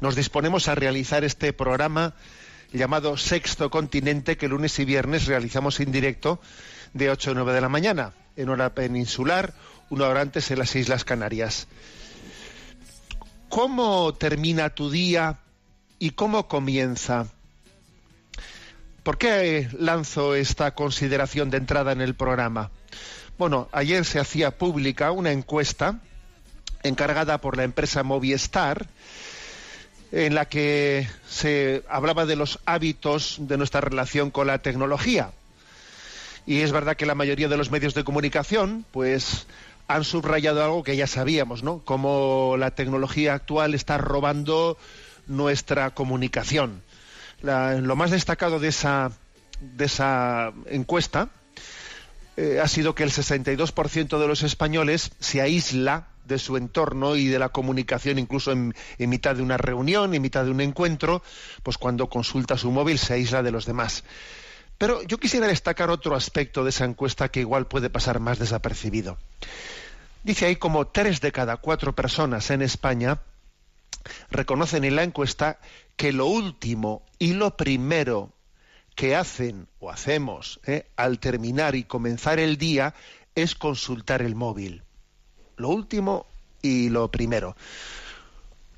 nos disponemos a realizar este programa llamado Sexto Continente, que lunes y viernes realizamos en directo de 8 a 9 de la mañana, en hora peninsular, una hora antes en las Islas Canarias. ¿Cómo termina tu día y cómo comienza? ¿Por qué lanzo esta consideración de entrada en el programa? Bueno, ayer se hacía pública una encuesta encargada por la empresa Movistar en la que se hablaba de los hábitos de nuestra relación con la tecnología. Y es verdad que la mayoría de los medios de comunicación, pues, han subrayado algo que ya sabíamos, ¿no? Como la tecnología actual está robando nuestra comunicación. Lo más destacado de esa, de esa encuesta eh, ha sido que el 62% de los españoles se aísla de su entorno y de la comunicación, incluso en, mitad de una reunión, en mitad de un encuentro, pues cuando consulta su móvil se aísla de los demás. Pero yo quisiera destacar otro aspecto de esa encuesta que igual puede pasar más desapercibido. Dice ahí como tres de cada cuatro personas en España reconocen en la encuesta que lo último y lo primero que hacen o hacemos eh, al terminar y comenzar el día es consultar el móvil. Lo último y lo primero.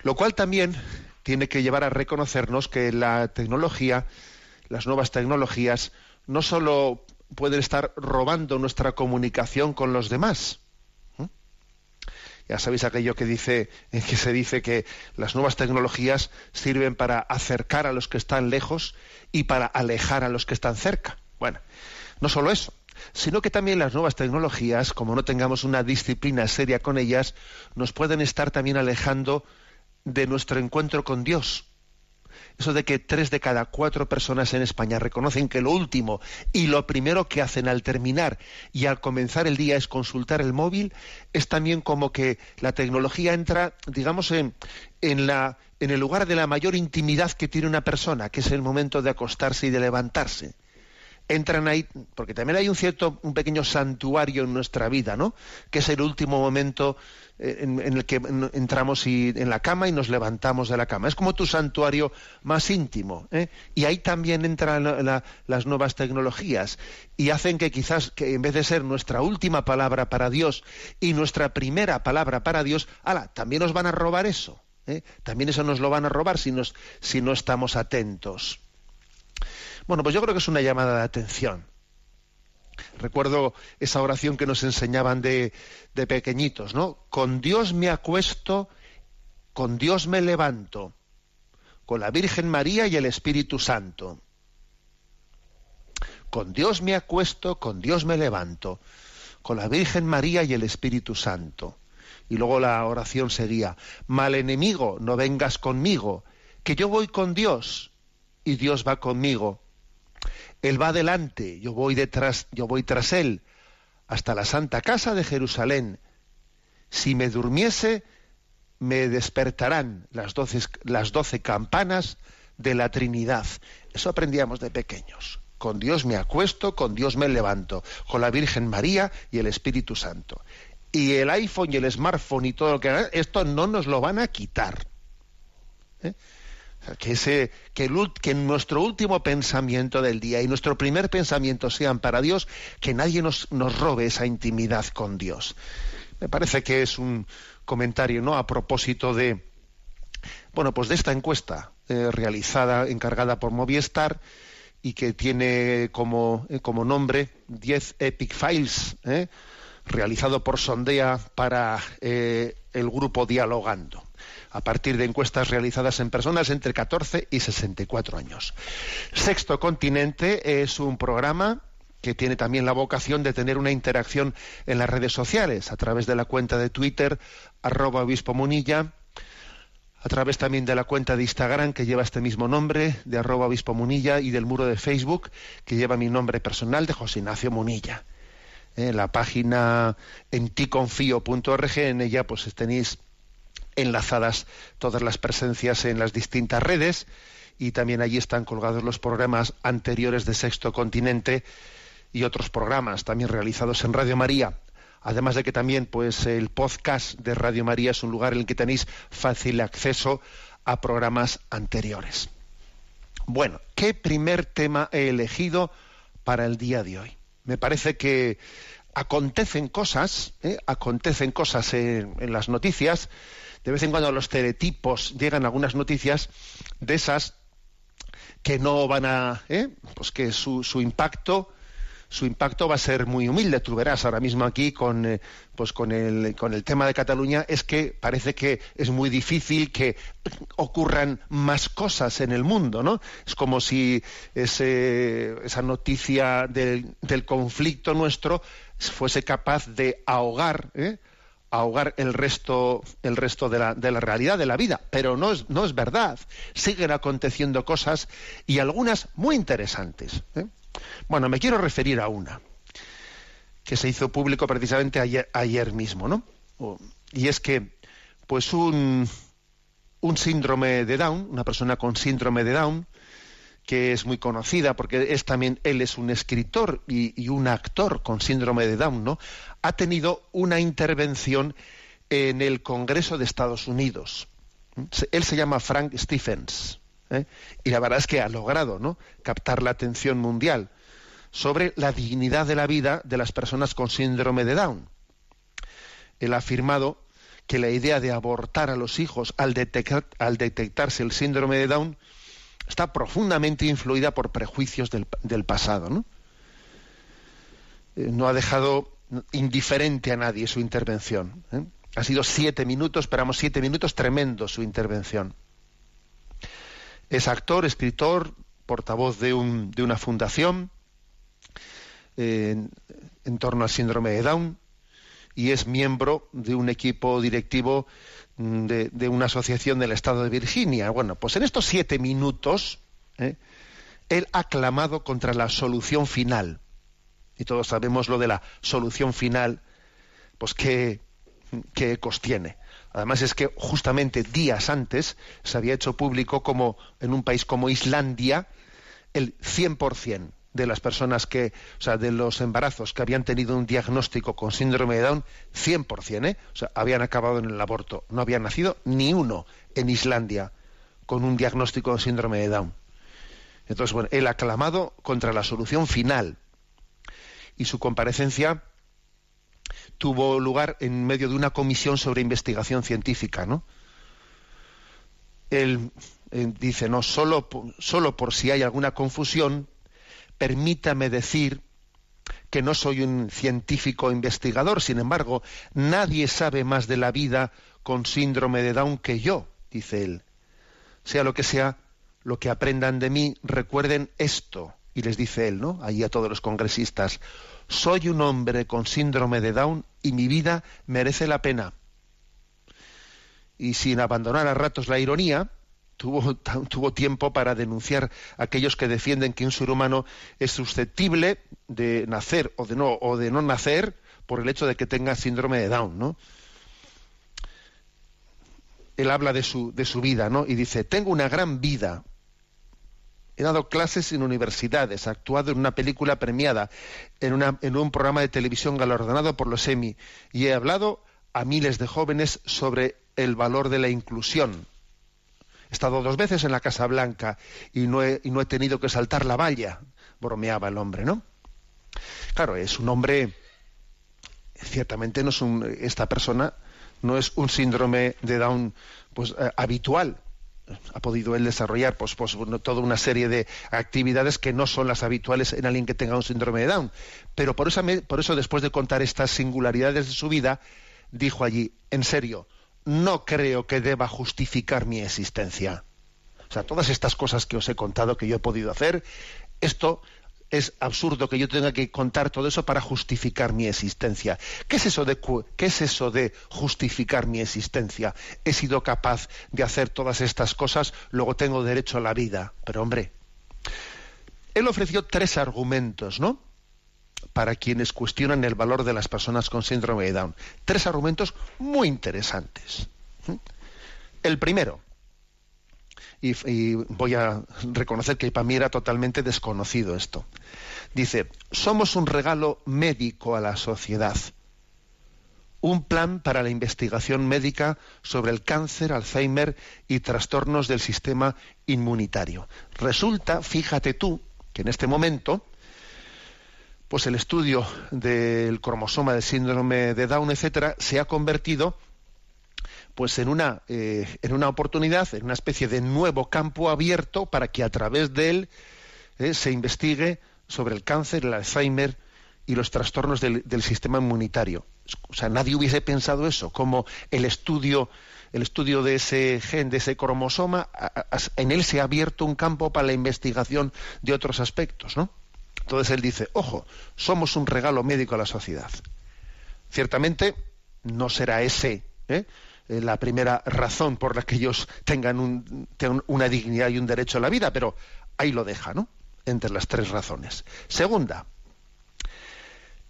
Lo cual también tiene que llevar a reconocernos que la tecnología, las nuevas tecnologías, no solo pueden estar robando nuestra comunicación con los demás, ya sabéis aquello que dice, en que se dice que las nuevas tecnologías sirven para acercar a los que están lejos y para alejar a los que están cerca. Bueno, no solo eso, sino que también las nuevas tecnologías, como no tengamos una disciplina seria con ellas, nos pueden estar también alejando de nuestro encuentro con Dios. Eso de que tres de cada cuatro personas en España reconocen que lo último y lo primero que hacen al terminar y al comenzar el día es consultar el móvil, es también como que la tecnología entra, digamos, en, la, en el lugar de la mayor intimidad que tiene una persona, que es el momento de acostarse y de levantarse entran ahí, porque también hay un cierto, un pequeño santuario en nuestra vida, ¿no? Que es el último momento eh, en, el que en- entramos en la cama y nos levantamos de la cama. Es como tu santuario más íntimo. ¿eh? Y ahí también entran la- la- las nuevas tecnologías y hacen que quizás, que en vez de ser nuestra última palabra para Dios y nuestra primera palabra para Dios, ala, también nos van a robar eso. ¿eh? También eso nos lo van a robar si, nos, si no estamos atentos. Bueno, pues yo creo que es una llamada de atención. Recuerdo esa oración que nos enseñaban de, pequeñitos, ¿no? Con Dios me acuesto, con Dios me levanto, con la Virgen María y el Espíritu Santo. Con Dios me acuesto, con Dios me levanto, con la Virgen María y el Espíritu Santo. Y luego la oración seguía, mal enemigo, no vengas conmigo, que yo voy con Dios y Dios va conmigo. Él va adelante, yo voy detrás, yo voy tras él, hasta la santa casa de Jerusalén. Si me durmiese, me despertarán las doce, las doce campanas de la Trinidad. Eso aprendíamos de pequeños. Con Dios me acuesto, con Dios me levanto, con la Virgen María y el Espíritu Santo. Y el iPhone y el smartphone y todo lo que esto no nos lo van a quitar. ¿Eh? Que, ese, que, nuestro último pensamiento del día y nuestro primer pensamiento sean para Dios, que nadie nos, nos robe esa intimidad con Dios. Me parece que es un comentario, ¿no? A propósito de, bueno, pues de esta encuesta eh, realizada, encargada por Movistar y que tiene como, eh, como nombre 10 Epic Files, realizado por Sondea para el grupo Dialogando, a partir de encuestas realizadas en personas entre 14 y 64 años. Sexto Continente es un programa que tiene también la vocación de tener una interacción en las redes sociales, a través de la cuenta de Twitter, arroba obispo munilla, a través también de la cuenta de Instagram que lleva este mismo nombre, de arroba obispo munilla, y del muro de Facebook que lleva mi nombre personal de José Ignacio Munilla. Eh, la página en ticonfío.org, en ella pues tenéis enlazadas todas las presencias en las distintas redes y también allí están colgados los programas anteriores de Sexto Continente y otros programas también realizados en Radio María. Además de que también pues el podcast de Radio María es un lugar en el que tenéis fácil acceso a programas anteriores. Bueno, ¿qué primer tema he elegido para el día de hoy? Me parece que acontecen cosas, ¿eh? acontecen cosas en, las noticias. De vez en cuando los teletipos llegan algunas noticias de esas que no van a, ¿eh? pues que su, impacto su impacto va a ser muy humilde. Tú verás ahora mismo aquí con, eh, pues con, el, con el tema de Cataluña, es que parece que es muy difícil que ocurran más cosas en el mundo, ¿no? Es como si esa noticia del, del, conflicto nuestro fuese capaz de ahogar, ¿eh? Ahogar el resto, el resto de la, de la, realidad de la vida. Pero no es, no es verdad. Siguen aconteciendo cosas y algunas muy interesantes. ¿eh? Bueno, me quiero referir a una que se hizo público precisamente ayer, mismo, ¿no? Y es que, pues un, un síndrome de Down, una persona con síndrome de Down, que es muy conocida porque es también él es un escritor y, un actor con síndrome de Down, ¿no? Ha tenido una intervención en el Congreso de Estados Unidos. Él se llama Frank Stephens. ¿eh? y la verdad es que ha logrado ¿no? captar la atención mundial sobre la dignidad de la vida de las personas con síndrome de Down. Él ha afirmado que la idea de abortar a los hijos al, al detectarse el síndrome de Down está profundamente influida por prejuicios del, pasado. ¿no? Eh, no ha dejado indiferente a nadie su intervención. ¿eh? Ha sido siete minutos, esperamos siete minutos, tremendo su intervención. Es actor, escritor, portavoz de, un, de una fundación en, torno al síndrome de Down y es miembro de un equipo directivo mm, de, una asociación del estado de Virginia. Bueno, pues en estos siete minutos ¿eh? él ha clamado contra la solución final. Y todos sabemos lo de la solución final, pues qué, qué ecos tiene. Además es que justamente días antes se había hecho público como en un país como Islandia el 100% de las personas que, o sea, de los embarazos que habían tenido un diagnóstico con síndrome de Down, 100%, ¿eh? O sea, habían acabado en el aborto. No había nacido ni uno en Islandia con un diagnóstico de síndrome de Down. Entonces, bueno, él ha clamado contra la solución final. Y su comparecencia tuvo lugar en medio de una comisión sobre investigación científica, ¿no? Él, dice, no, solo, solo por si hay alguna confusión, permítame decir que no soy un científico investigador, sin embargo, nadie sabe más de la vida con síndrome de Down que yo, dice él. Sea lo que sea, lo que aprendan de mí, recuerden esto. Y les dice él, ¿no? Ahí a todos los congresistas, soy un hombre con síndrome de Down y mi vida merece la pena. Y sin abandonar a ratos la ironía, tuvo, tuvo tiempo para denunciar a aquellos que defienden que un ser humano es susceptible de nacer o de no, o de no nacer por el hecho de que tenga síndrome de Down, ¿no? Él habla de su, de su vida, ¿no? Y dice, tengo una gran vida, He dado clases en universidades, actuado en una película premiada, en, un programa de televisión galardonado por los Emmy y he hablado a miles de jóvenes sobre el valor de la inclusión. He estado dos veces en la Casa Blanca y no he, tenido que saltar la valla, bromeaba el hombre, ¿no? Claro, es un hombre, ciertamente no es un, esta persona no es un síndrome de Down pues, eh, habitual, ha podido él desarrollar pues, pues toda una serie de actividades que no son las habituales en alguien que tenga un síndrome de Down. Pero por por eso después de contar estas singularidades de su vida, dijo allí, en serio, no creo que deba justificar mi existencia. O sea, todas estas cosas que os he contado que yo he podido hacer, esto es absurdo que yo tenga que contar todo eso para justificar mi existencia. ¿Qué es eso de, qué es eso de justificar mi existencia? He sido capaz de hacer todas estas cosas, luego tengo derecho a la vida. Pero hombre, él ofreció tres argumentos, ¿no? Para quienes cuestionan el valor de las personas con síndrome de Down. Tres argumentos muy interesantes. El primero, y, voy a reconocer que para mí era totalmente desconocido esto. Dice, somos un regalo médico a la sociedad, un plan para la investigación médica sobre el cáncer, Alzheimer y trastornos del sistema inmunitario. Resulta, fíjate tú, que en este momento, pues el estudio del cromosoma del síndrome de Down, etcétera, se ha convertido pues en una, eh, en una oportunidad, en una especie de nuevo campo abierto para que a través de él eh, se investigue sobre el cáncer, el Alzheimer y los trastornos del, sistema inmunitario. O sea, nadie hubiese pensado eso, como el estudio, el estudio de ese gen, de ese cromosoma, en él se ha abierto un campo para la investigación de otros aspectos, ¿no? Entonces él dice, ojo, somos un regalo médico a la sociedad. Ciertamente no será ese ¿eh? Eh, la primera razón por la que ellos tengan, una dignidad y un derecho a la vida, pero ahí lo deja, ¿no? Entre las tres razones. Segunda,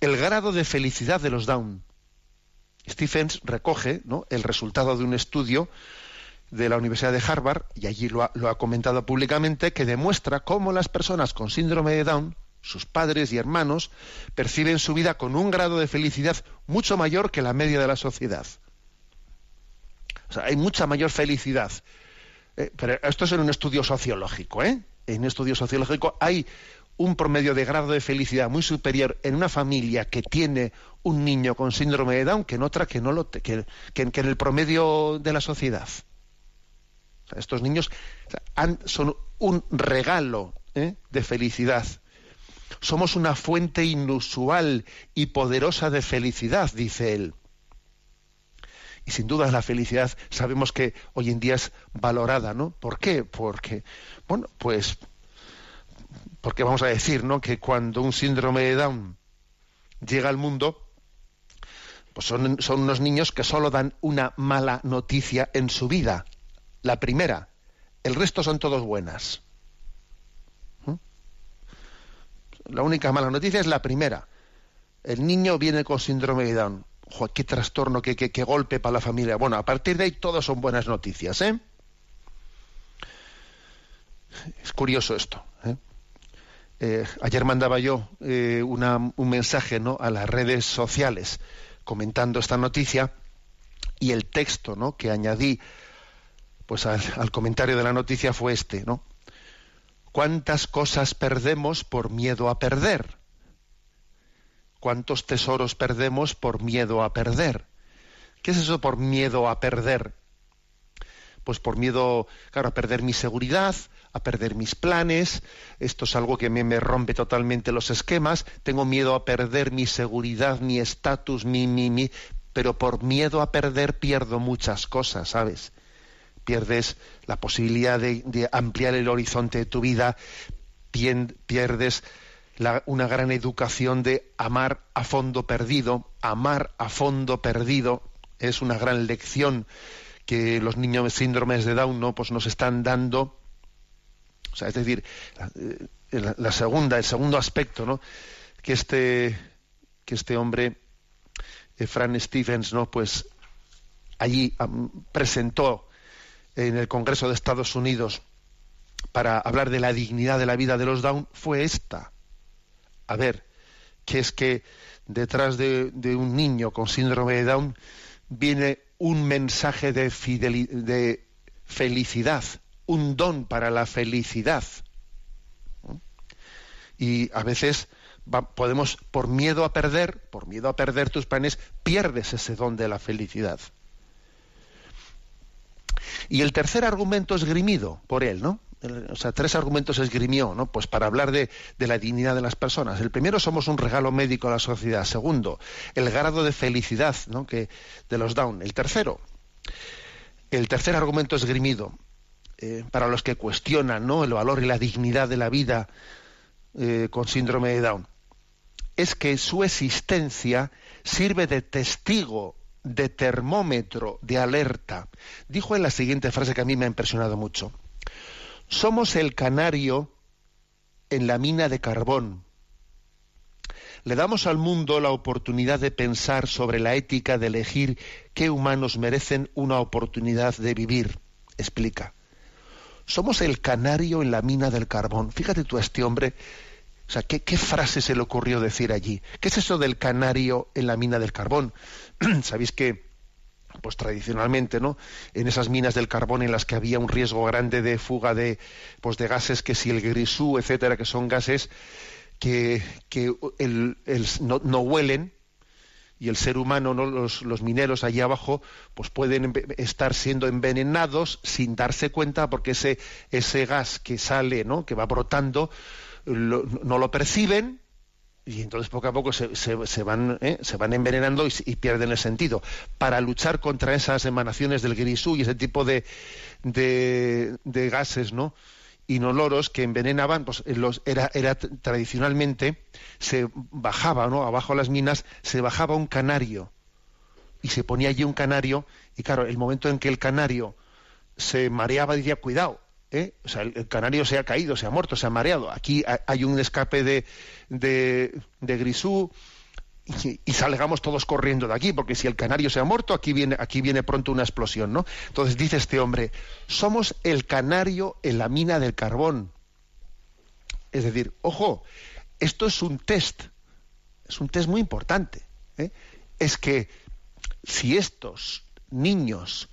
el grado de felicidad de los Down. Stephens recoge el resultado de un estudio de la Universidad de Harvard, y allí lo ha, lo ha, comentado públicamente, que demuestra cómo las personas con síndrome de Down, sus padres y hermanos, perciben su vida con un grado de felicidad mucho mayor que la media de la sociedad. Hay mucha mayor felicidad. Eh, pero esto es en un estudio sociológico, ¿eh? En un estudio sociológico hay un promedio de grado de felicidad muy superior en una familia que tiene un niño con síndrome de Down que en otra que no lo que, en el promedio de la sociedad. estos niños son un regalo ¿eh? de felicidad. Somos una fuente inusual y poderosa de felicidad, dice él. Y sin duda la felicidad sabemos que hoy en día es valorada, ¿no? ¿Por qué? Porque, bueno, pues, porque vamos a decir, ¿no? Que cuando un síndrome de Down llega al mundo, pues son, son unos niños que solo dan una mala noticia en su vida. La primera. El resto son todos buenas. ¿Mm? La única mala noticia es la primera. El niño viene con síndrome de Down qué trastorno, qué, qué, golpe para la familia. Bueno, a partir de ahí todas son buenas noticias, ¿eh? Es curioso esto. ¿eh? Eh, ayer mandaba yo eh, un mensaje ¿no? a las redes sociales comentando esta noticia y el texto ¿no? que añadí pues al, al, comentario de la noticia fue este, ¿no? ¿Cuántas cosas perdemos por miedo a perder? ¿Cuántos tesoros perdemos por miedo a perder? ¿Qué es eso por miedo a perder? Pues por miedo, claro, a perder mi seguridad, a perder mis planes. Esto es algo que me, me rompe totalmente los esquemas. Tengo miedo a perder mi seguridad, mi estatus, mi, mi, mi. Pero por miedo a perder pierdo muchas cosas, ¿sabes? Pierdes la posibilidad de, ampliar el horizonte de tu vida, pierdes una gran educación de amar a fondo perdido. Amar a fondo perdido es una gran lección que los niños de síndromes de Down ¿no? pues nos están dando. O sea, es decir, la, la segunda, el segundo aspecto, ¿no? que este, que este hombre, eh, Fran Stevens, ¿no? pues allí presentó en el Congreso de Estados Unidos para hablar de la dignidad de la vida de los Down fue esta a ver, que es que detrás de, un niño con síndrome de Down viene un mensaje de, felicidad, un don para la felicidad. Y a veces podemos, por miedo a perder, por miedo a perder tus planes, pierdes ese don de la felicidad. Y el tercer argumento esgrimido por él, ¿no? o sea, tres argumentos esgrimió, ¿no? Pues para hablar de, la dignidad de las personas. El primero, somos un regalo médico a la sociedad. Segundo, el grado de felicidad, ¿no? Que de los Down. El tercero, el tercer argumento esgrimido eh, para los que cuestionan, ¿no? El valor y la dignidad de la vida eh, con síndrome de Down es que su existencia sirve de testigo, de termómetro, de alerta. Dijo en la siguiente frase que a mí me ha impresionado mucho somos el canario en la mina de carbón. Le damos al mundo la oportunidad de pensar sobre la ética de elegir qué humanos merecen una oportunidad de vivir. Explica. Somos el canario en la mina del carbón. Fíjate tú a este hombre. O sea, ¿qué, ¿qué, frase se le ocurrió decir allí? ¿Qué es eso del canario en la mina del carbón? Sabéis que pues tradicionalmente, ¿no? En esas minas del carbón en las que había un riesgo grande de fuga de, pues de gases que si el grisú, etcétera, que son gases que, no, huelen y el ser humano, ¿no? los, los mineros allí abajo, pues pueden estar siendo envenenados sin darse cuenta porque ese, ese gas que sale, ¿no? que va brotando, no lo perciben y entonces poco a poco se, se, van, ¿eh? se van envenenando y, pierden el sentido. Para luchar contra esas emanaciones del grisú y ese tipo de, de, gases ¿no? inoloros que envenenaban, pues los, era, era tradicionalmente se bajaba, ¿no? abajo de las minas, se bajaba un canario y se ponía allí un canario y claro, el momento en que el canario se mareaba decía, cuidado, ¿eh? o sea, el, canario se ha caído, se ha muerto, se ha mareado. Aquí hay un escape de, de, grisú y, salgamos todos corriendo de aquí, porque si el canario se ha muerto, aquí viene, aquí viene pronto una explosión, ¿no? Entonces dice este hombre, somos el canario en la mina del carbón. Es decir, ojo, esto es un test, es un test muy importante. ¿eh? Es que si estos niños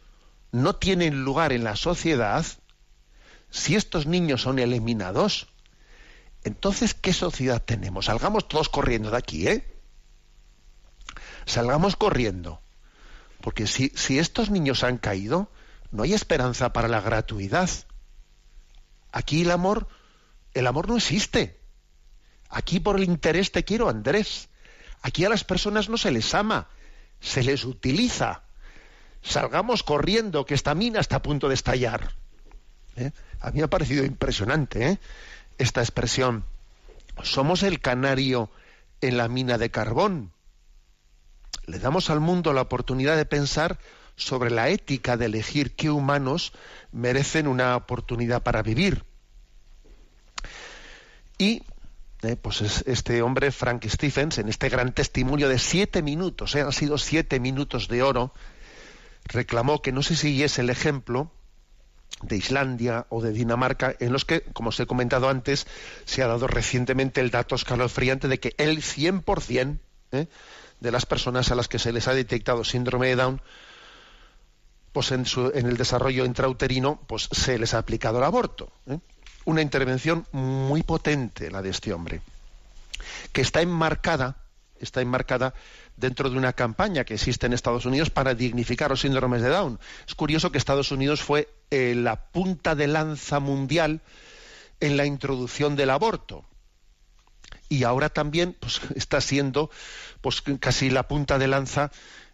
no tienen lugar en la sociedad, si estos niños son eliminados, entonces, ¿qué sociedad tenemos? Salgamos todos corriendo de aquí, ¿eh? Salgamos corriendo. Porque si, si estos niños han caído, no hay esperanza para la gratuidad. Aquí el amor, el amor no existe. Aquí por el interés te quiero, Andrés. Aquí a las personas no se les ama, se les utiliza. Salgamos corriendo, que esta mina está a punto de estallar. ¿Eh? A mí me ha parecido impresionante ¿eh? esta expresión. Somos el canario en la mina de carbón. Le damos al mundo la oportunidad de pensar sobre la ética de elegir qué humanos merecen una oportunidad para vivir. Y ¿eh? pues este hombre, Frank Stephens, en este gran testimonio de siete minutos, han sido siete minutos de oro, reclamó que no se siguiese el ejemplo de Islandia o de Dinamarca, en los que, como os he comentado antes, se ha dado recientemente el dato escalofriante de que el 100% ¿eh? de las personas a las que se les ha detectado síndrome de Down, pues en, el desarrollo intrauterino, pues se les ha aplicado el aborto. ¿eh? Una intervención muy potente la de este hombre, que está enmarcada, está enmarcada dentro de una campaña que existe en Estados Unidos para dignificar los síndromes de Down. Es curioso que Estados Unidos fue eh, la punta de lanza mundial en la introducción del aborto. Y ahora también pues, está siendo pues, casi la punta de lanza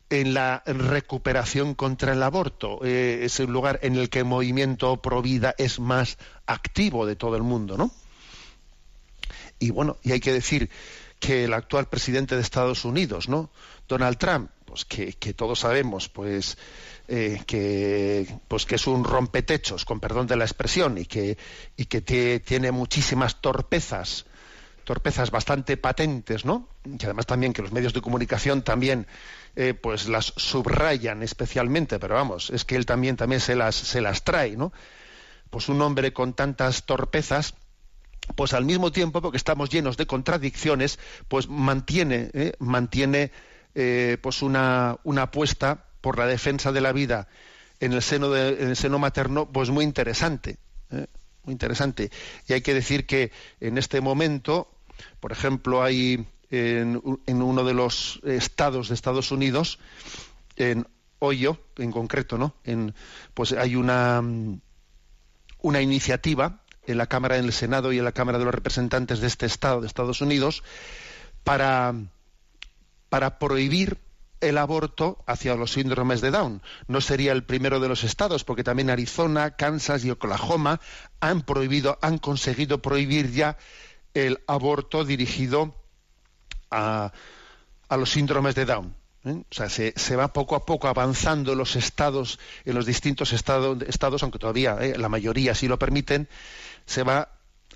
en la recuperación contra el aborto. Eh, es el lugar en el que el movimiento pro vida es más activo de todo el mundo, ¿no? Y bueno, y hay que decir que el actual presidente de Estados Unidos, ¿no? Donald Trump, pues que, todos sabemos, pues eh, que pues que es un rompetechos, con perdón de la expresión, y que y que tiene muchísimas torpezas, torpezas bastante patentes, ¿no? Y además también que los medios de comunicación también eh, pues las subrayan especialmente, pero vamos, es que él también también se las se las trae, ¿no? Pues un hombre con tantas torpezas pues al mismo tiempo, porque estamos llenos de contradicciones, pues mantiene, ¿eh? mantiene eh, pues una, una, apuesta por la defensa de la vida en el seno, de, el seno materno, pues muy interesante, ¿eh? muy interesante. Y hay que decir que en este momento, por ejemplo, hay en, en uno de los estados de Estados Unidos, en Hoyo, en concreto, ¿no? En, pues hay una, una iniciativa en la Cámara del Senado y en la Cámara de los Representantes de este Estado, de Estados Unidos, para, para prohibir el aborto hacia los síndromes de Down. No sería el primero de los estados, porque también Arizona, Kansas y Oklahoma han prohibido, han conseguido prohibir ya el aborto dirigido a, a los síndromes de Down. ¿eh? O sea, se, se, va poco a poco avanzando en los estados, en los distintos estados, estados aunque todavía ¿eh? la mayoría sí lo permiten, se va,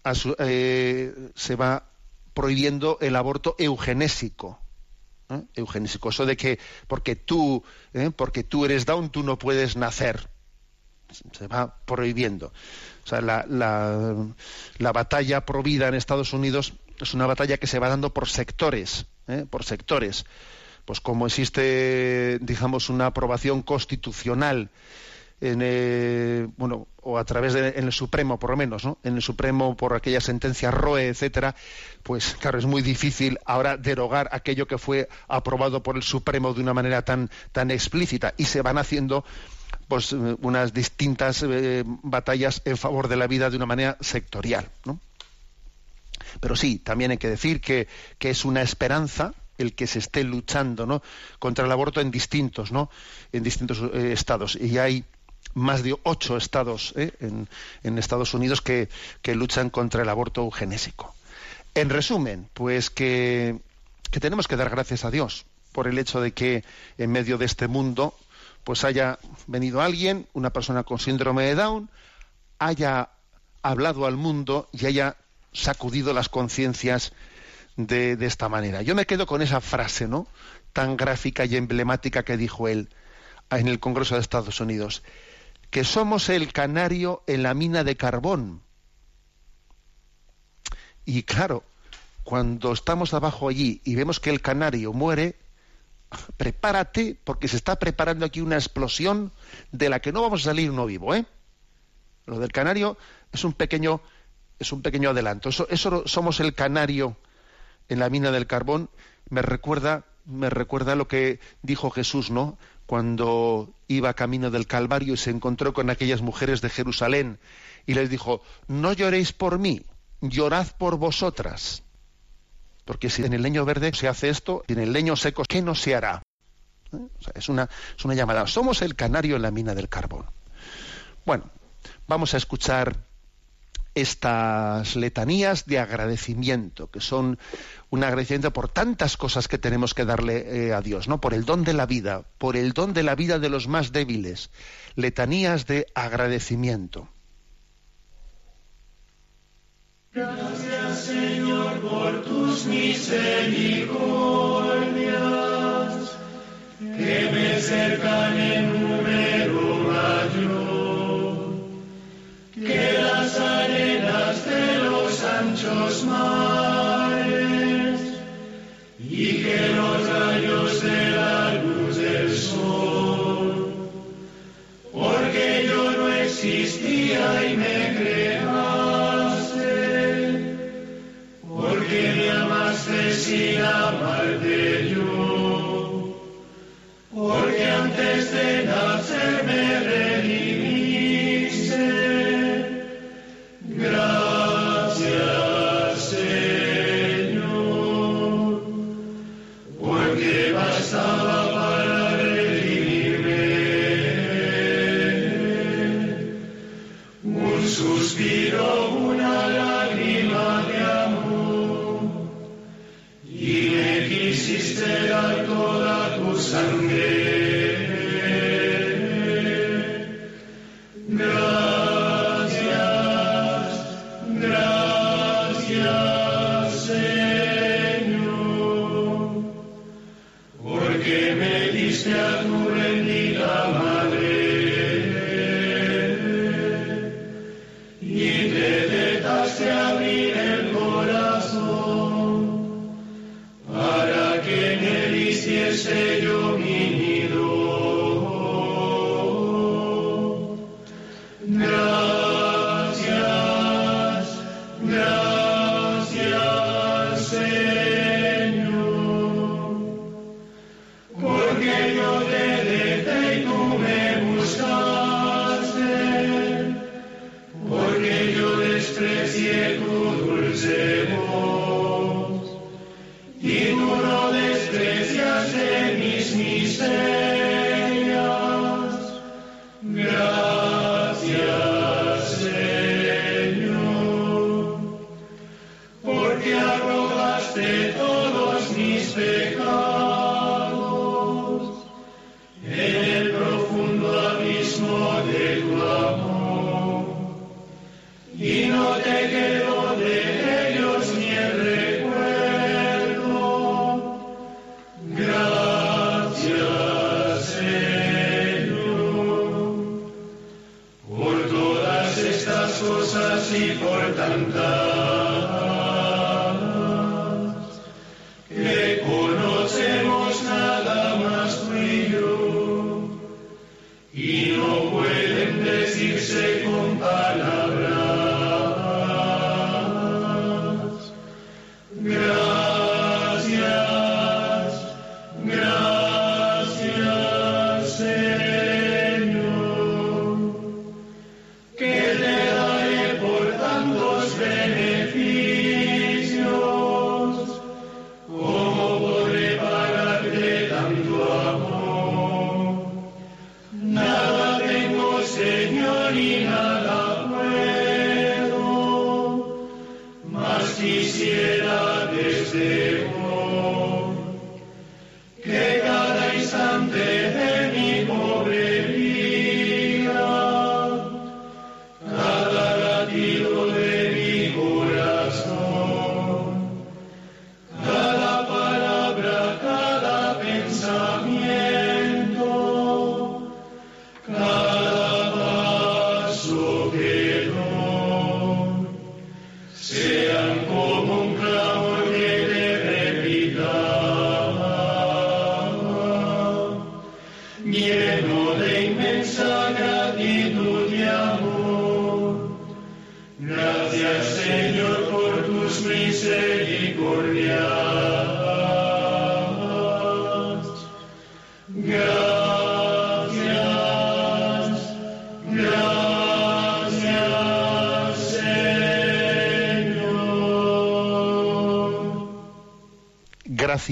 a, eh, se va prohibiendo el aborto eugenésico. ¿eh? Eugenésico, eso de que porque tú, ¿eh? porque tú eres Down, tú no puedes nacer. Se va prohibiendo. O sea, la, la, la batalla pro vida en Estados Unidos es una batalla que se va dando por sectores, ¿eh? por sectores. Pues como existe, digamos, una aprobación constitucional en, eh, bueno, o a través de, en el Supremo, por lo menos, ¿no? En el Supremo por aquella sentencia Roe, etcétera, pues claro, es muy difícil ahora derogar aquello que fue aprobado por el Supremo de una manera tan, tan explícita y se van haciendo pues unas distintas eh, batallas en favor de la vida de una manera sectorial, ¿no? Pero sí, también hay que decir que, que es una esperanza el que se esté luchando ¿no? contra el aborto en distintos, ¿no? en distintos eh, estados. Y hay más de ocho estados ¿eh? en, Estados Unidos que, luchan contra el aborto eugenésico. En resumen, pues que, tenemos que dar gracias a Dios por el hecho de que en medio de este mundo pues haya venido alguien, una persona con síndrome de Down, haya hablado al mundo y haya sacudido las conciencias de, de, esta manera. Yo me quedo con esa frase, ¿no? Tan gráfica y emblemática que dijo él en el Congreso de Estados Unidos que somos el canario en la mina de carbón. Y claro, cuando estamos abajo allí y vemos que el canario muere, prepárate porque se está preparando aquí una explosión de la que no vamos a salir uno vivo, ¿eh? Lo del canario es un pequeño es un pequeño adelanto. Eso somos el canario en la mina del carbón. Me recuerda me recuerda lo que dijo Jesús, ¿no? Cuando iba camino del Calvario y se encontró con aquellas mujeres de Jerusalén y les dijo, no lloréis por mí, llorad por vosotras. Porque si en el leño verde se hace esto, en el leño seco, ¿qué no se hará? ¿Eh? es, una, es una llamada. Somos el canario en la mina del carbón. Bueno, vamos a escuchar estas letanías de agradecimiento, que son un agradecimiento por tantas cosas que tenemos que darle eh, a Dios, ¿no? Por el don de la vida, por el don de la vida de los más débiles. Letanías de agradecimiento. Gracias, Señor, por tus misericordias, que me cercan en anchos mares y que los rayos de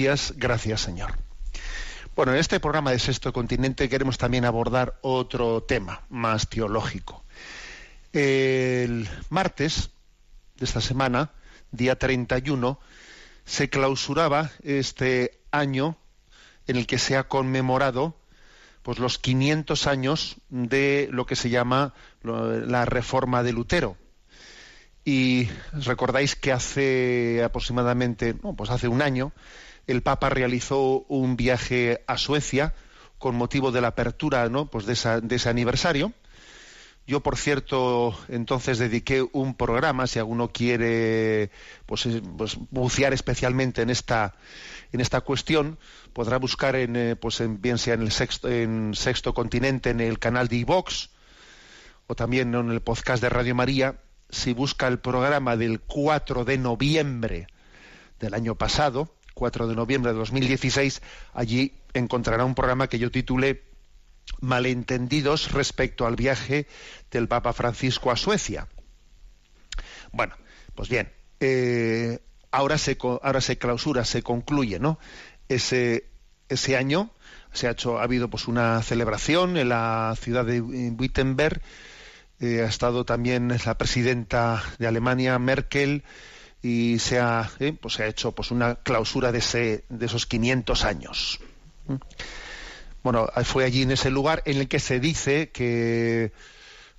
Gracias, Señor. Bueno, en este programa de Sexto Continente queremos también abordar otro tema más teológico. El martes de esta semana, día 31, se clausuraba este año en el que se ha conmemorado pues los 500 años de lo que se llama la reforma de Lutero. Y recordáis que hace aproximadamente, no, pues hace un año, el Papa realizó un viaje a Suecia con motivo de la apertura ¿no? pues de, esa- de ese aniversario. Yo, por cierto, entonces dediqué un programa, si alguno quiere pues, eh, pues, bucear especialmente en esta, en esta cuestión, podrá buscar en, eh, pues, en- bien sea en el sexto, en Sexto Continente, en el canal de iVox, o también en el podcast de Radio María, si busca el programa del 4 de noviembre del año pasado, 4 de noviembre de 2016, allí encontrará un programa que yo titulé Malentendidos respecto al viaje del Papa Francisco a Suecia. Bueno, pues bien, eh, ahora, se, ahora se clausura, se concluye, ¿no? Ese, ese año se ha hecho, ha habido pues una celebración en la ciudad de Wittenberg, eh, ha estado también la presidenta de Alemania, Merkel, y se ha, eh, pues se ha hecho pues una clausura de, ese, de esos 500 años. ¿Mm? Bueno, fue allí en ese lugar en el que se dice que,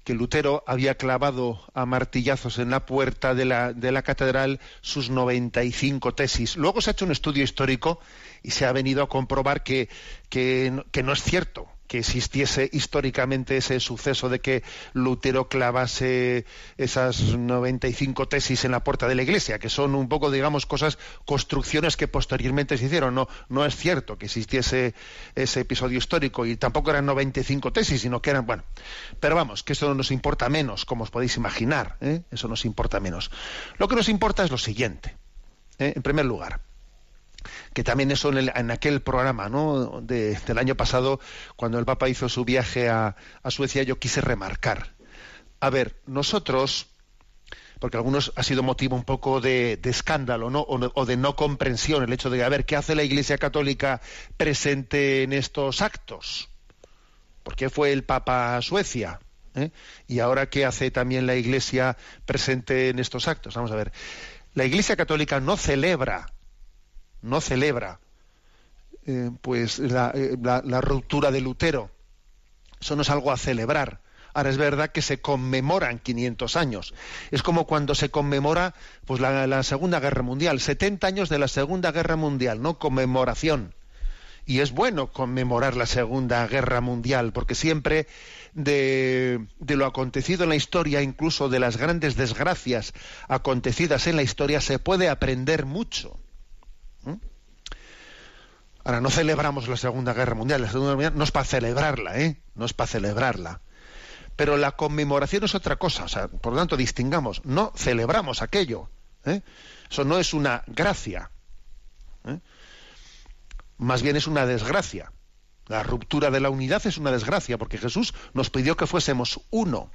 que Lutero había clavado a martillazos en la puerta de la, de la catedral sus 95 tesis. Luego se ha hecho un estudio histórico y se ha venido a comprobar que, que, que no es cierto que existiese históricamente ese suceso de que Lutero clavase esas 95 tesis en la puerta de la iglesia, que son un poco, digamos, cosas, construcciones que posteriormente se hicieron. No, no es cierto que existiese ese episodio histórico y tampoco eran 95 tesis, sino que eran, bueno, pero vamos, que eso nos importa menos, como os podéis imaginar, ¿eh? eso nos importa menos. Lo que nos importa es lo siguiente, ¿eh? en primer lugar que también eso en, el- en aquel programa ¿no? de- del año pasado, cuando el Papa hizo su viaje a, Suecia, yo quise remarcar. A ver, nosotros, porque algunos ha sido motivo un poco de, escándalo ¿no? O, o de no comprensión el hecho de, a ver, ¿qué hace la Iglesia Católica presente en estos actos? ¿Por qué fue el Papa a Suecia? ¿Eh? Y ahora, ¿qué hace también la Iglesia presente en estos actos? Vamos a ver. La Iglesia Católica no celebra no celebra eh, pues eh, la, ruptura de Lutero. Eso no es algo a celebrar. Ahora es verdad que se conmemoran 500 años. Es como cuando se conmemora pues la, la, Segunda Guerra Mundial, 70 años de la Segunda Guerra Mundial, no conmemoración. Y es bueno conmemorar la Segunda Guerra Mundial, porque siempre de, lo acontecido en la historia, incluso de las grandes desgracias acontecidas en la historia, se puede aprender mucho. Ahora, no celebramos la Segunda Guerra Mundial, la Segunda Guerra Mundial no es para celebrarla, ¿eh? No es para celebrarla. Pero la conmemoración es otra cosa, o sea, por lo tanto, distingamos, no celebramos aquello. ¿eh? Eso no es una gracia. ¿eh? Más bien es una desgracia. La ruptura de la unidad es una desgracia, porque Jesús nos pidió que fuésemos uno.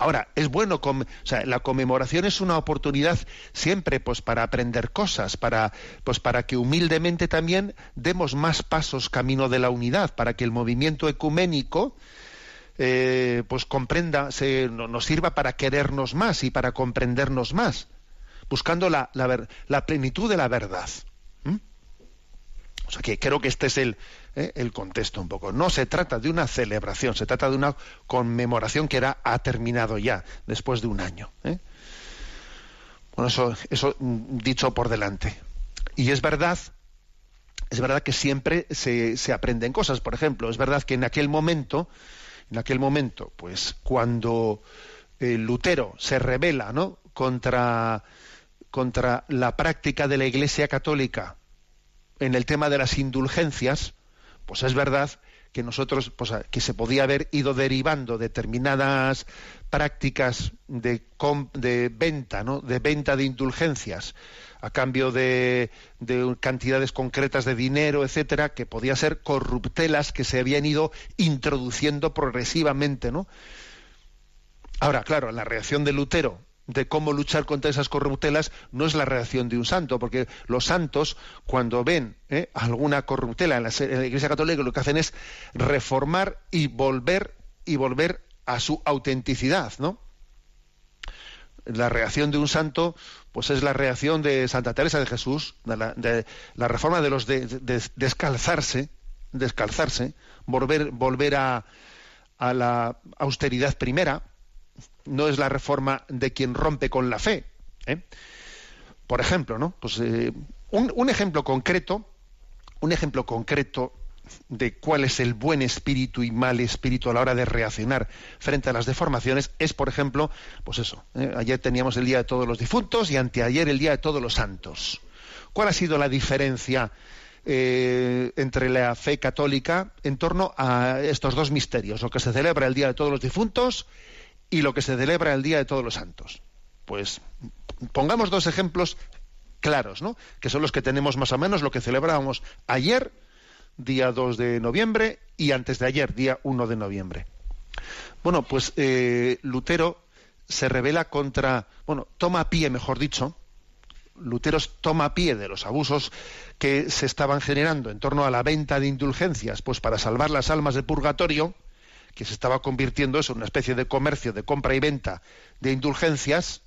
Ahora, es bueno, o sea, la conmemoración es una oportunidad siempre pues para aprender cosas, para pues para que humildemente también demos más pasos camino de la unidad, para que el movimiento ecuménico eh, pues comprenda, se, nos sirva para querernos más y para comprendernos más, buscando la, la plenitud de la verdad. O sea que creo que este es el, eh, el contexto un poco. No se trata de una celebración, se trata de una conmemoración que era, ha terminado ya, después de un año. ¿eh? Bueno, eso, eso mm, dicho por delante. Y es verdad, es verdad que siempre se, se aprenden cosas. Por ejemplo, es verdad que en aquel momento, en aquel momento, pues cuando eh, Lutero se revela, ¿no? contra, contra la práctica de la Iglesia Católica en el tema de las indulgencias, pues es verdad que nosotros, pues, que se podía haber ido derivando determinadas prácticas de, venta, ¿no? de venta de indulgencias a cambio de, de, cantidades concretas de dinero, etcétera, que podía ser corruptelas que se habían ido introduciendo progresivamente, ¿no? Ahora, claro, la reacción de Lutero de cómo luchar contra esas corruptelas no es la reacción de un santo, porque los santos, cuando ven ¿eh? alguna corruptela en la, Iglesia Católica, lo que hacen es reformar y volver y volver a su autenticidad, ¿no? La reacción de un santo, pues es la reacción de Santa Teresa de Jesús, de la, reforma de los de, descalzarse, descalzarse, volver, volver a, a la austeridad primera, no es la reforma de quien rompe con la fe. ¿eh? Por ejemplo, ¿no? Pues, eh, un, ejemplo concreto, un ejemplo concreto de cuál es el buen espíritu y mal espíritu a la hora de reaccionar frente a las deformaciones es, por ejemplo, pues eso. ¿eh? Ayer teníamos el Día de Todos los Difuntos y anteayer el Día de Todos los Santos. ¿Cuál ha sido la diferencia entre la fe católica en torno a estos dos misterios, lo que se celebra el Día de Todos los Difuntos y lo que se celebra el Día de Todos los Santos. Pues pongamos dos ejemplos claros, ¿no? Que son los que tenemos más o menos lo que celebrábamos ayer, día 2 de noviembre, y antes de ayer, día 1 de noviembre. Bueno, pues eh, Lutero se revela contra, bueno, toma pie, mejor dicho, Lutero toma pie de los abusos que se estaban generando en torno a la venta de indulgencias, pues para salvar las almas del purgatorio, que se estaba convirtiendo eso en una especie de comercio de compra y venta de indulgencias,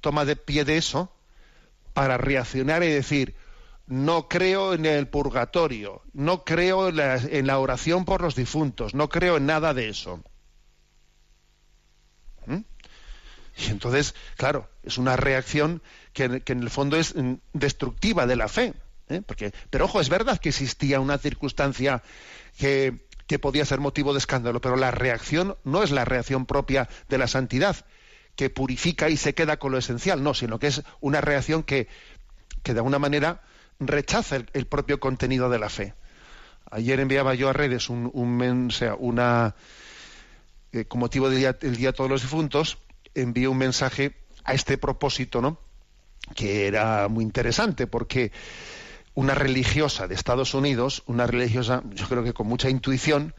toma de pie de eso para reaccionar y decir, no creo en el purgatorio, no creo en la, oración por los difuntos, no creo en nada de eso. ¿Mm? Y entonces, claro, es una reacción que, en el fondo es mm, destructiva de la fe. ¿eh? Porque, pero ojo, es verdad que existía una circunstancia que, que podía ser motivo de escándalo, pero la reacción no es la reacción propia de la santidad, que purifica y se queda con lo esencial, no, sino que es una reacción que, que de alguna manera rechaza el, propio contenido de la fe. Ayer enviaba yo a redes un, sea, una eh, con motivo del día, del día de todos los difuntos, envié un mensaje a este propósito, ¿no? que era muy interesante porque una religiosa de Estados Unidos, una religiosa, yo creo que con mucha intuición,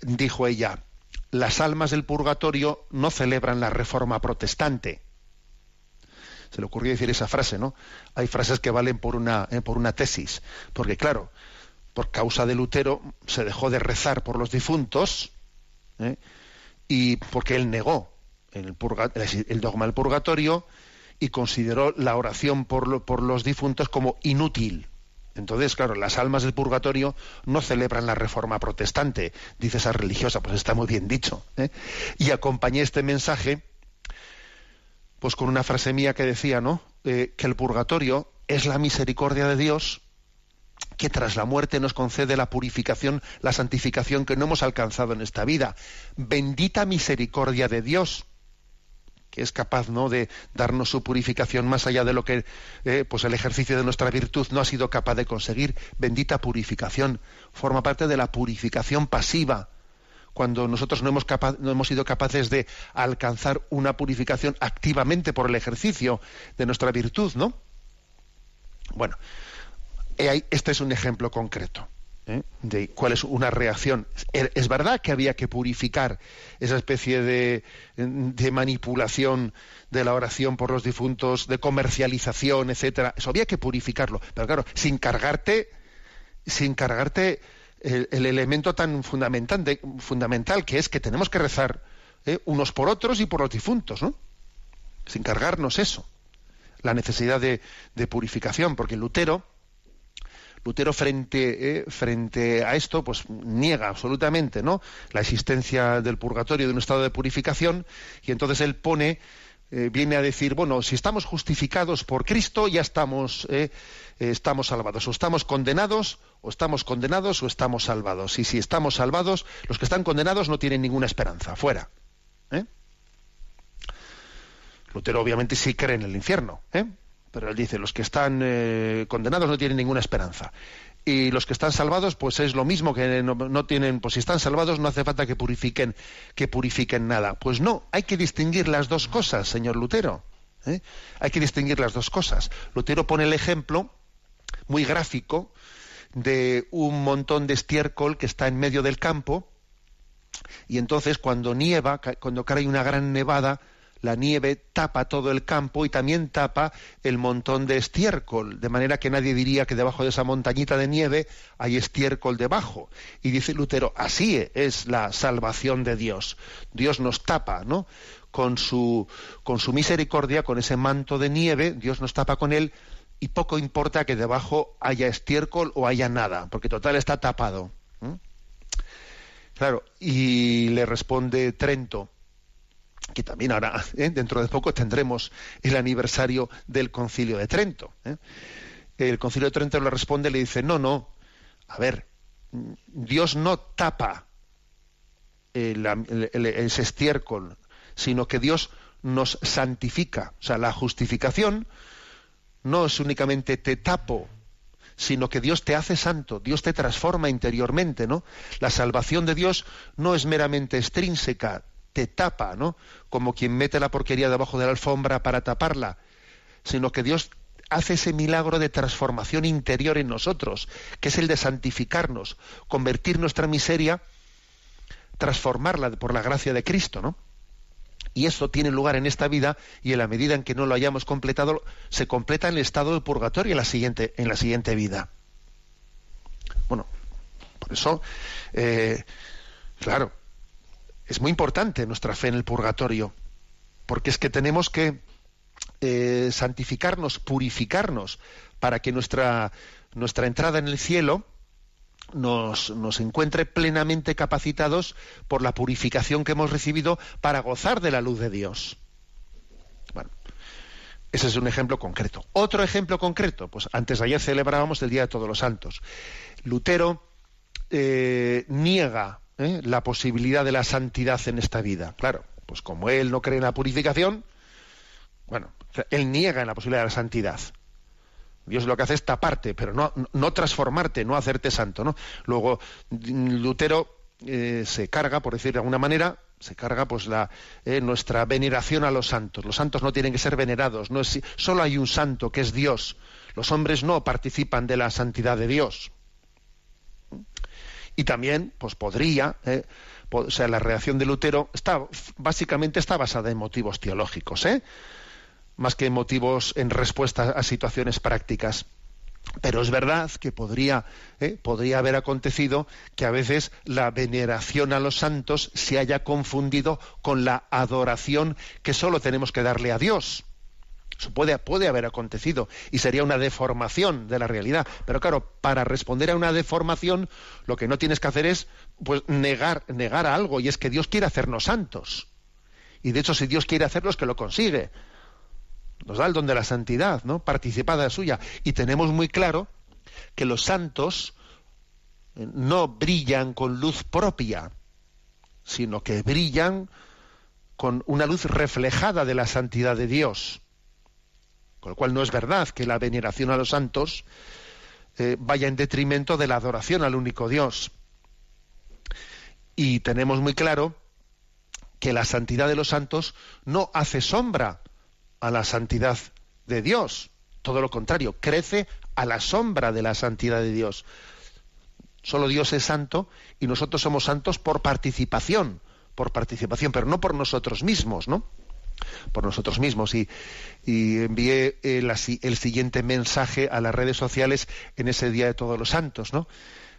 dijo ella, las almas del purgatorio no celebran la reforma protestante. Se le ocurrió decir esa frase, ¿no? Hay frases que valen por una, eh, por una tesis, porque claro, por causa de Lutero se dejó de rezar por los difuntos ¿eh? y porque él negó el, el dogma del purgatorio y consideró la oración por, los difuntos como inútil. Entonces, claro, las almas del purgatorio no celebran la reforma protestante, dice esa religiosa, pues está muy bien dicho. ¿eh? Y acompañé este mensaje pues con una frase mía que decía, ¿no? Eh, que el purgatorio es la misericordia de Dios que tras la muerte nos concede la purificación, la santificación que no hemos alcanzado en esta vida. Bendita misericordia de Dios es capaz ¿no? de darnos su purificación más allá de lo que eh, pues el ejercicio de nuestra virtud no ha sido capaz de conseguir. Bendita purificación. Forma parte de la purificación pasiva. Cuando nosotros no hemos, no hemos sido capaces de alcanzar una purificación activamente por el ejercicio de nuestra virtud, ¿no? Bueno, este es un ejemplo concreto. ¿Eh? de cuál es una reacción. Es verdad que había que purificar esa especie de, manipulación de la oración por los difuntos, de comercialización, etcétera. Eso había que purificarlo. Pero claro, sin cargarte, sin cargarte el, elemento tan fundamental, fundamental, que es que tenemos que rezar ¿eh? unos por otros y por los difuntos, ¿no? Sin cargarnos eso. La necesidad de, de purificación, porque Lutero, Lutero frente, eh, frente a esto, pues niega absolutamente ¿no? la existencia del purgatorio, de un estado de purificación, y entonces él pone, eh, viene a decir, bueno, si estamos justificados por Cristo, ya estamos, eh, estamos salvados, o estamos condenados, o estamos condenados, o estamos salvados. Y si estamos salvados, los que están condenados no tienen ninguna esperanza, fuera. Lutero obviamente sí cree en el infierno, ¿eh? Pero él dice, los que están eh, condenados no tienen ninguna esperanza. Y los que están salvados, pues es lo mismo que no, tienen, pues si están salvados no hace falta que purifiquen, que purifiquen nada. Pues no, hay que distinguir las dos cosas, señor Lutero. ¿eh? Hay que distinguir las dos cosas. Lutero pone el ejemplo muy gráfico de un montón de estiércol que está en medio del campo y entonces cuando nieva, cuando cae una gran nevada, la nieve tapa todo el campo y también tapa el montón de estiércol, de manera que nadie diría que debajo de esa montañita de nieve hay estiércol debajo. Y dice Lutero, así es la salvación de Dios. Dios nos tapa, ¿no? Con su, con su misericordia, con ese manto de nieve, Dios nos tapa con él y poco importa que debajo haya estiércol o haya nada, porque total está tapado. Claro, y le responde Trento, que también ahora, ¿eh? dentro de poco, tendremos el aniversario del Concilio de Trento. ¿eh? El Concilio de Trento le responde, le dice, no, no, a ver, Dios no tapa ese estiércol, sino que Dios nos santifica. O sea, la justificación no es únicamente te tapo, sino que Dios te hace santo, Dios te transforma interiormente, ¿no? La salvación de Dios no es meramente extrínseca, tapa, ¿no? Como quien mete la porquería debajo de la alfombra para taparla, sino que Dios hace ese milagro de transformación interior en nosotros, que es el de santificarnos, convertir nuestra miseria, transformarla por la gracia de Cristo, ¿no? Y eso tiene lugar en esta vida y en la medida en que no lo hayamos completado, se completa en el estado de purgatorio en la siguiente, en la siguiente vida. Bueno, por eso, eh, claro, es muy importante nuestra fe en el purgatorio, porque es que tenemos que eh, santificarnos, purificarnos, para que nuestra, nuestra entrada en el cielo nos, nos, encuentre plenamente capacitados por la purificación que hemos recibido para gozar de la luz de Dios. Bueno, ese es un ejemplo concreto. Otro ejemplo concreto, pues antes de ayer celebrábamos el Día de Todos los Santos. Lutero eh, niega ¿eh? la posibilidad de la santidad en esta vida. Claro, pues como él no cree en la purificación, bueno, él niega en la posibilidad de la santidad. Dios lo que hace es taparte, pero no, no transformarte, no hacerte santo. ¿no? Luego, Lutero eh, se carga, por decir de alguna manera, se carga pues la eh, nuestra veneración a los santos. Los santos no tienen que ser venerados, no es, solo hay un santo que es Dios. Los hombres no participan de la santidad de Dios. Y también, pues podría, eh, o sea, la reacción de Lutero está, básicamente está basada en motivos teológicos, ¿eh? más que en motivos en respuesta a situaciones prácticas. Pero es verdad que podría, ¿eh? podría haber acontecido que a veces la veneración a los santos se haya confundido con la adoración que solo tenemos que darle a Dios. Eso puede, haber acontecido y sería una deformación de la realidad. Pero claro, para responder a una deformación, lo que no tienes que hacer es pues, negar, negar algo, y es que Dios quiere hacernos santos. Y de hecho, si Dios quiere hacerlo, es que lo consigue. Nos da el don de la santidad, ¿no? Participada suya. Y tenemos muy claro que los santos eh, no brillan con luz propia, sino que brillan con una luz reflejada de la santidad de Dios. Con lo cual no es verdad que la veneración a los santos eh, vaya en detrimento de la adoración al único Dios. Y tenemos muy claro que la santidad de los santos no hace sombra a la santidad de Dios. Todo lo contrario, crece a la sombra de la santidad de Dios. Solo Dios es santo y nosotros somos santos por participación, por participación, pero no por nosotros mismos, ¿no? Por nosotros mismos. Y, envié el, el, siguiente mensaje a las redes sociales en ese Día de Todos los Santos, ¿no?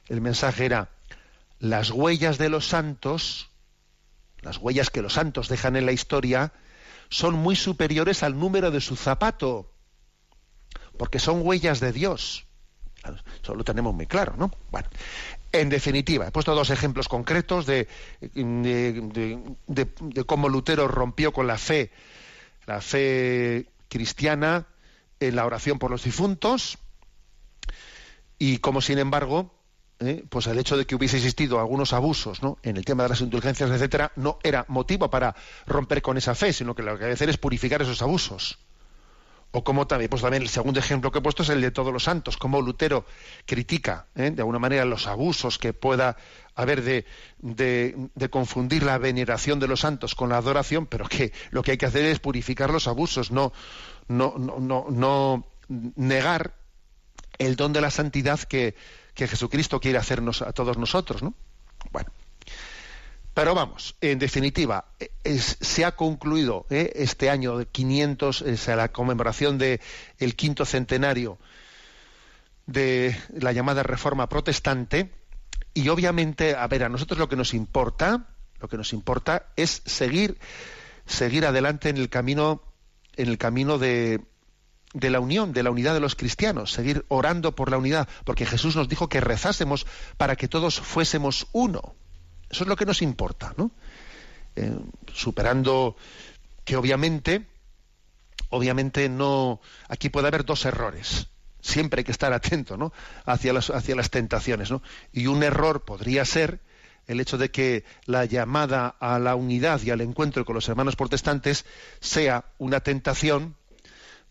El mensaje era, las huellas de los santos, las huellas que los santos dejan en la historia, son muy superiores al número de su zapato, porque son huellas de Dios. Eso lo tenemos muy claro, ¿no? Bueno, en definitiva, he puesto dos ejemplos concretos de, cómo Lutero rompió con la fe, la fe cristiana en la oración por los difuntos y cómo, sin embargo, eh, pues el hecho de que hubiese existido algunos abusos en el tema de las indulgencias, etcétera, no era motivo para romper con esa fe, sino que lo que hay que hacer es purificar esos abusos o como también, pues también el segundo ejemplo que he puesto es el de todos los santos, como Lutero critica ¿eh? de alguna manera los abusos que pueda haber de, confundir la veneración de los santos con la adoración, pero que lo que hay que hacer es purificar los abusos, no, no, no, no, no negar el don de la santidad que, que Jesucristo quiere hacernos a todos nosotros, ¿no? Bueno. Pero vamos, en definitiva, se ha concluido ¿eh? este año de 500, es la conmemoración del quinto centenario de la llamada Reforma Protestante, y obviamente, a ver, a nosotros lo que nos importa, lo que nos importa es seguir, seguir adelante en el camino, en el camino de la unión, de la unidad de los cristianos, seguir orando por la unidad, porque Jesús nos dijo que rezásemos para que todos fuésemos uno. Eso es lo que nos importa, ¿no? Eh, superando que obviamente, obviamente no, aquí puede haber dos errores. Siempre hay que estar atento, ¿no? Hacia las, hacia las tentaciones, ¿no? Y un error podría ser el hecho de que la llamada a la unidad y al encuentro con los hermanos protestantes sea una tentación,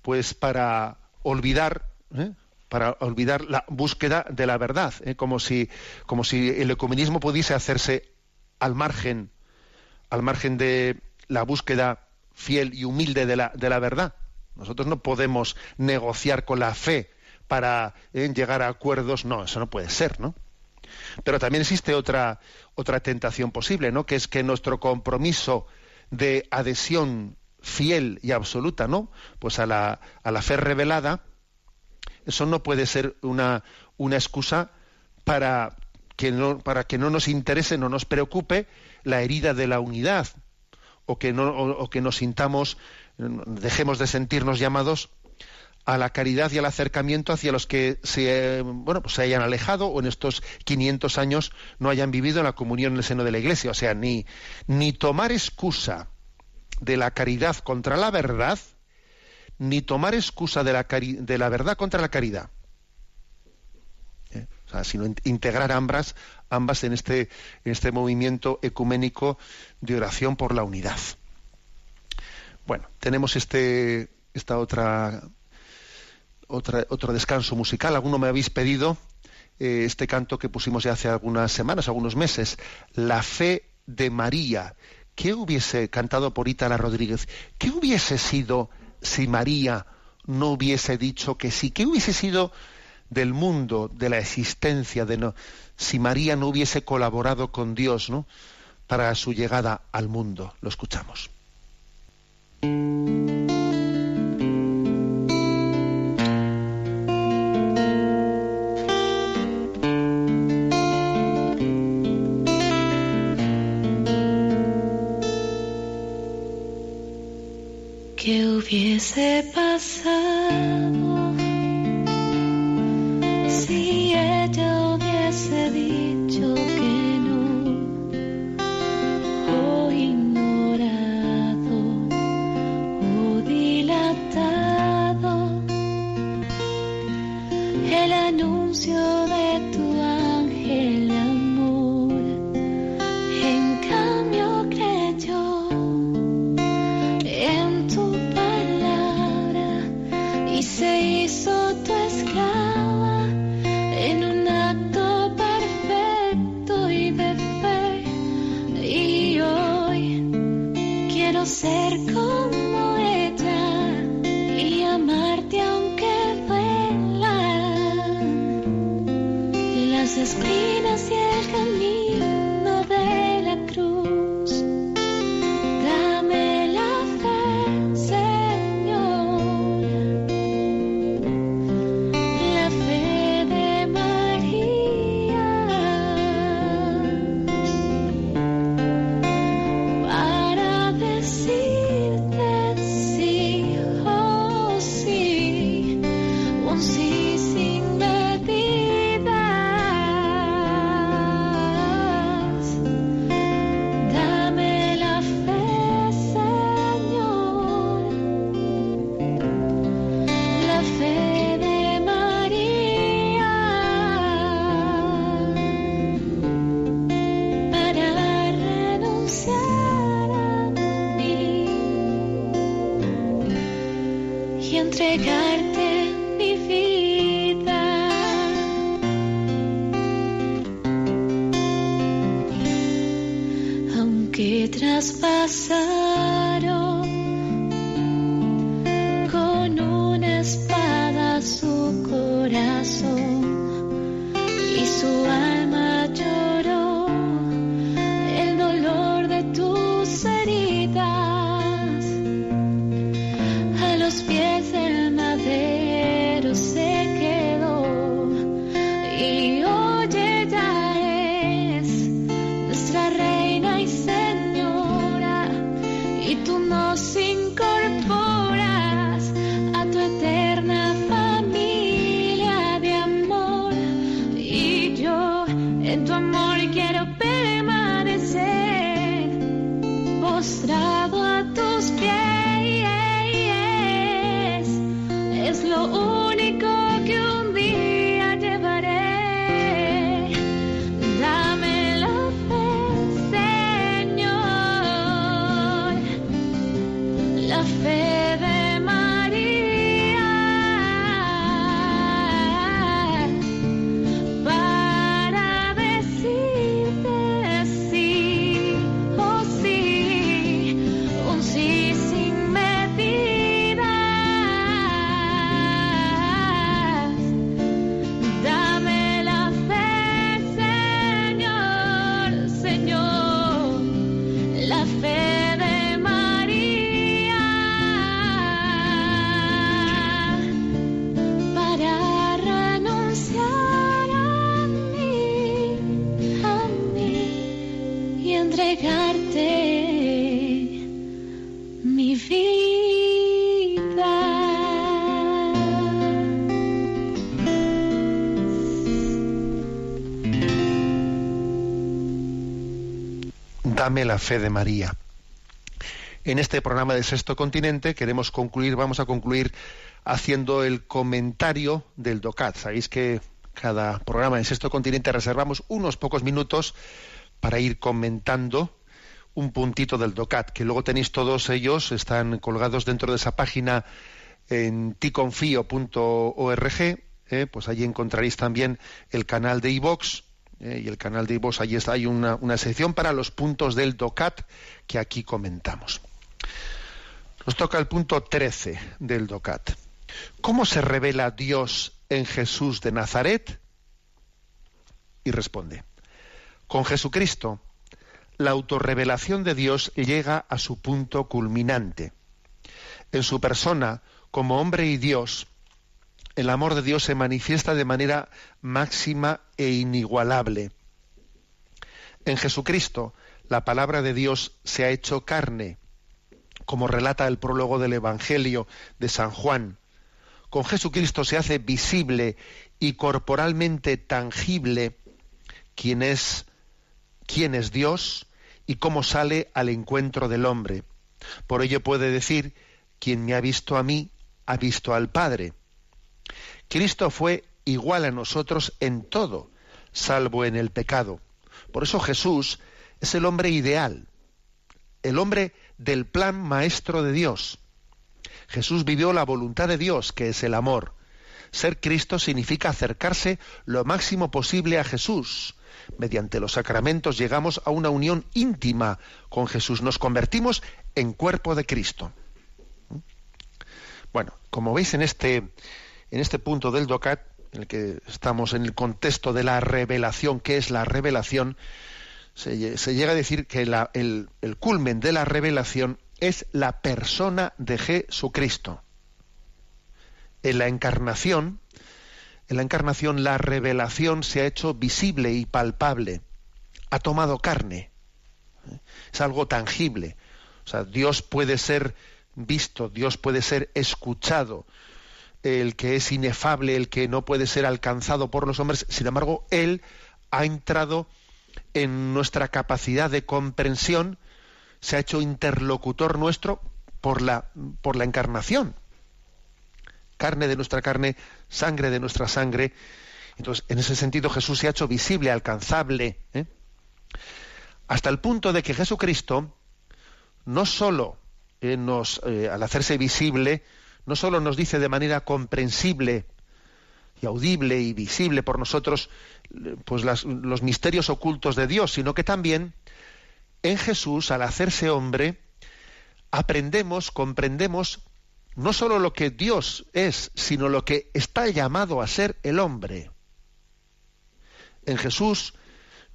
pues para olvidar, ¿eh? Para olvidar la búsqueda de la verdad, ¿eh? como, si, como si el ecumenismo pudiese hacerse al margen, al margen de la búsqueda fiel y humilde de la, de la verdad. Nosotros no podemos negociar con la fe para ¿eh? llegar a acuerdos, no, eso no puede ser, ¿no? Pero también existe otra, otra tentación posible, ¿no? Que es que nuestro compromiso de adhesión fiel y absoluta, ¿no? Pues a la, a la fe revelada, eso no puede ser una, una excusa para, que no, para que no nos interese, no nos preocupe la herida de la unidad, o que, no, o, que nos sintamos, dejemos de sentirnos llamados a la caridad y al acercamiento hacia los que se, bueno, pues se hayan alejado o en estos 500 años no hayan vivido en la comunión en el seno de la Iglesia. O sea, ni, ni tomar excusa de la caridad contra la verdad, ni tomar excusa de la, verdad contra la caridad. ¿Eh? Sino integrar ambas, ambas en este, en este movimiento ecuménico de oración por la unidad. Bueno, tenemos este, esta otra, otra, otro descanso musical. Alguno me habéis pedido eh, este canto que pusimos ya hace algunas semanas, algunos meses, La fe de María. ¿Qué hubiese cantado por Ítala Rodríguez? ¿Qué hubiese sido si María no hubiese dicho que sí? ¿Qué hubiese sido del mundo, de la existencia, de no, si María no hubiese colaborado con Dios ¿no? para su llegada al mundo? Lo escuchamos. Dame la fe de María. En este programa de Sexto Continente queremos concluir, vamos a concluir haciendo el comentario del DOCAT. Sabéis que cada programa en Sexto Continente reservamos unos pocos minutos para ir comentando un puntito del DOCAT, que luego tenéis todos ellos, están colgados dentro de esa página en ticonfio.org, eh, pues allí encontraréis también el canal de iVox, eh, y el canal de iVox, allí está, hay una, una sección para los puntos del DOCAT que aquí comentamos. Nos toca el punto 13 del DOCAT. ¿Cómo se revela Dios en Jesús de Nazaret? Y responde, con Jesucristo, la autorrevelación de Dios llega a su punto culminante. En su persona, como hombre y Dios, el amor de Dios se manifiesta de manera máxima e inigualable. En Jesucristo, la palabra de Dios se ha hecho carne, como relata el prólogo del Evangelio de San Juan. Con Jesucristo se hace visible y corporalmente tangible quién es, quién es Dios y cómo sale al encuentro del hombre. Por ello puede decir, quien me ha visto a mí, ha visto al Padre. Cristo fue igual a nosotros en todo, salvo en el pecado. Por eso Jesús es el hombre ideal, el hombre del plan maestro de Dios. Jesús vivió la voluntad de Dios, que es el amor. Ser Cristo significa acercarse lo máximo posible a Jesús. Mediante los sacramentos llegamos a una unión íntima con Jesús. Nos convertimos en cuerpo de Cristo. Bueno, como veis en este, en este punto del DOCAT, en el que estamos en el contexto de la revelación, ¿qué es la revelación? Se, llega a decir que el, el culmen de la revelación es la persona de Jesucristo. En la encarnación, en la encarnación la revelación se ha hecho visible y palpable, ha tomado carne, es algo tangible. O sea, Dios puede ser visto, Dios puede ser escuchado, el que es inefable, el que no puede ser alcanzado por los hombres, sin embargo, Él ha entrado en nuestra capacidad de comprensión, se ha hecho interlocutor nuestro por la, por la encarnación. Carne de nuestra carne, sangre de nuestra sangre. Entonces, en ese sentido, Jesús se ha hecho visible, alcanzable. ¿eh? Hasta el punto de que Jesucristo no sólo eh, nos, eh, al hacerse visible, no solo nos dice de manera comprensible y audible y visible por nosotros pues los misterios ocultos de Dios, sino que también en Jesús, al hacerse hombre, aprendemos, comprendemos no solo lo que Dios es, sino lo que está llamado a ser el hombre. En Jesús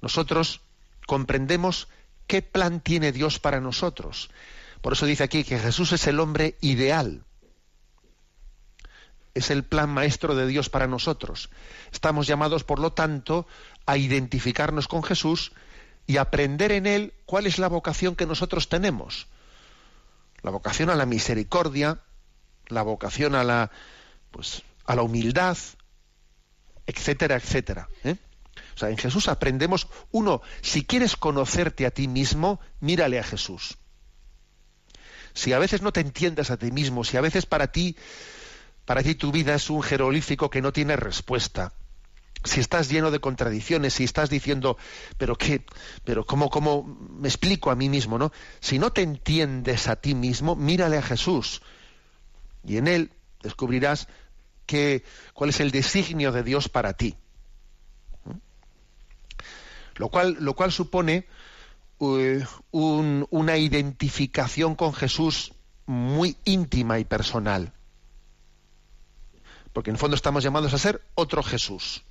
nosotros comprendemos qué plan tiene Dios para nosotros. Por eso dice aquí que Jesús es el hombre ideal es el plan maestro de Dios para nosotros. Estamos llamados, por lo tanto, a identificarnos con Jesús y aprender en Él cuál es la vocación que nosotros tenemos. La vocación a la misericordia, la vocación a la, pues, a la humildad, etcétera, etcétera. ¿eh? O sea, en Jesús aprendemos, uno, si quieres conocerte a ti mismo, mírale a Jesús. Si a veces no te entiendes a ti mismo, si a veces para ti para ti tu vida es un jeroglífico que no tiene respuesta. Si estás lleno de contradicciones, si estás diciendo, pero qué, pero cómo, cómo me explico a mí mismo, ¿no? Si no te entiendes a ti mismo, mírale a Jesús. Y en él descubrirás que, cuál es el designio de Dios para ti. Lo cual, lo cual supone eh, una identificación con Jesús muy íntima y personal porque en fondo estamos llamados a ser otro Jesús.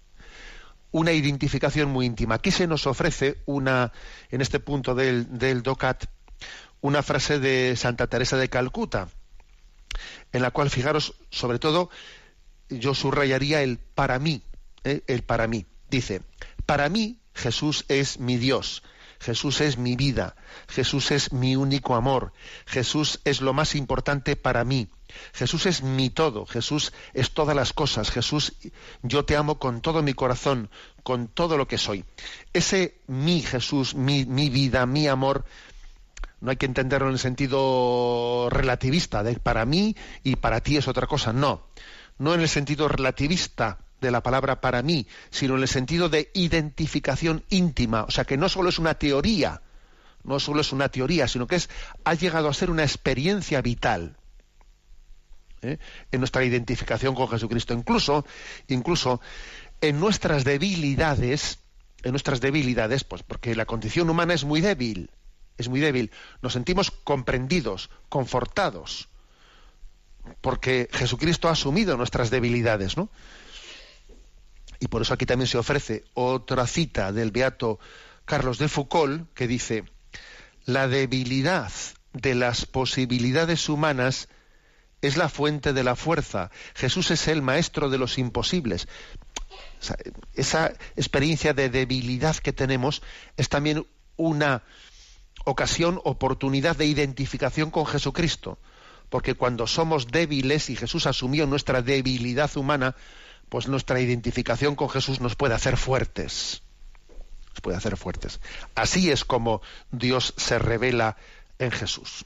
Una identificación muy íntima. Aquí se nos ofrece una, en este punto del, del DOCAT, una frase de Santa Teresa de Calcuta, en la cual, fijaros, sobre todo, yo subrayaría el para mí, ¿eh? el para mí. Dice, para mí Jesús es mi Dios, Jesús es mi vida, Jesús es mi único amor, Jesús es lo más importante para mí, Jesús es mi todo, Jesús es todas las cosas, Jesús, yo te amo con todo mi corazón, con todo lo que soy. Ese mi Jesús, mi, mi vida, mi amor, no hay que entenderlo en el sentido relativista, de para mí y para ti es otra cosa, no, no en el sentido relativista de la palabra para mí, sino en el sentido de identificación íntima, o sea que no solo es una teoría, no solo es una teoría, sino que es ha llegado a ser una experiencia vital. ¿eh? En nuestra identificación con Jesucristo, incluso, incluso en nuestras debilidades, en nuestras debilidades, pues porque la condición humana es muy débil, es muy débil, nos sentimos comprendidos, confortados, porque Jesucristo ha asumido nuestras debilidades, ¿no? Y por eso aquí también se ofrece otra cita del beato Carlos de Foucault que dice, la debilidad de las posibilidades humanas es la fuente de la fuerza. Jesús es el maestro de los imposibles. esa experiencia de debilidad que tenemos es también una ocasión, oportunidad de identificación con Jesucristo. Porque cuando somos débiles y Jesús asumió nuestra debilidad humana, pues nuestra identificación con Jesús nos puede hacer fuertes. Nos puede hacer fuertes. Así es como Dios se revela en Jesús.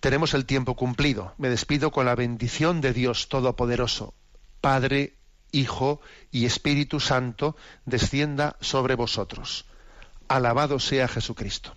Tenemos el tiempo cumplido. Me despido con la bendición de Dios Todopoderoso, Padre, Hijo y Espíritu Santo descienda sobre vosotros. Alabado sea Jesucristo.